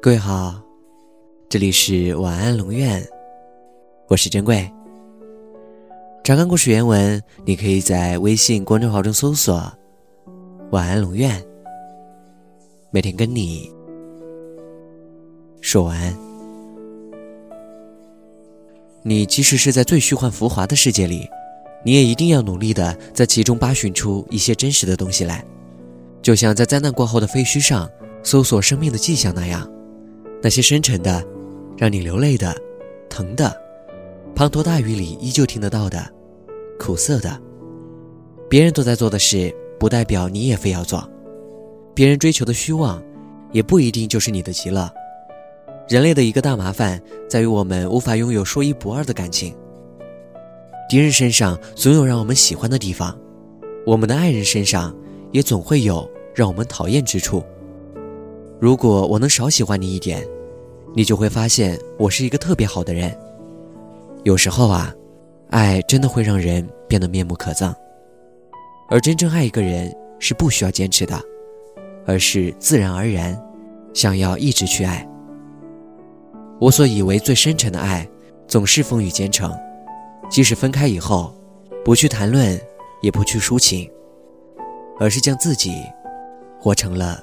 各位好，这里是晚安龙院，我是珍贵。查看故事原文，你可以在微信公众号中搜索“晚安龙院”，每天跟你说晚安。你即使是在最虚幻浮华的世界里，你也一定要努力的在其中扒寻出一些真实的东西来，就像在灾难过后的废墟上搜索生命的迹象那样。那些深沉的，让你流泪的，疼的，滂沱大雨里依旧听得到的，苦涩的，别人都在做的事，不代表你也非要做；别人追求的虚妄，也不一定就是你的极乐。人类的一个大麻烦在于，我们无法拥有说一不二的感情。敌人身上总有让我们喜欢的地方，我们的爱人身上也总会有让我们讨厌之处。如果我能少喜欢你一点，你就会发现我是一个特别好的人。有时候啊，爱真的会让人变得面目可憎。而真正爱一个人是不需要坚持的，而是自然而然，想要一直去爱。我所以为最深沉的爱，总是风雨兼程，即使分开以后，不去谈论，也不去抒情，而是将自己活成了。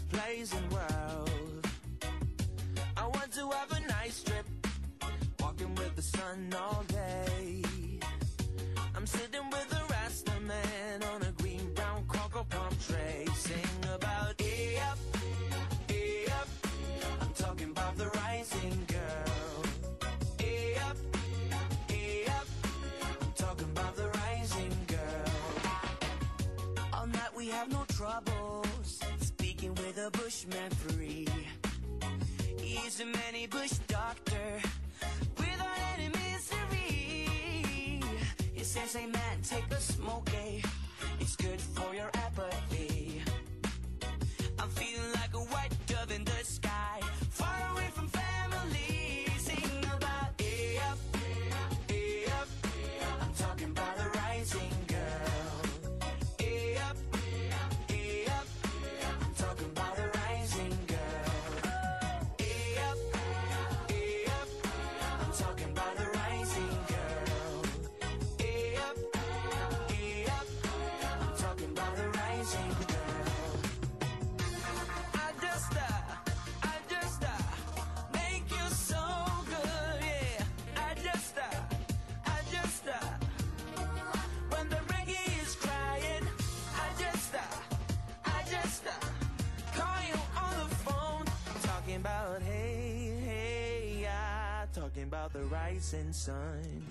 place in world. I want to have a nice trip, walking with the sun all day. I'm sitting with the Rasta man on a green brown cocoa palm tray, sing about e up, e up. I'm talking about the rising girl. E up, e up. I'm talking about the rising girl. All night we have no troubles with a bushman free. He's a many bush doctor without any misery. He says, hey man, take a smoke, eh? It's good for your talking about the rising sun.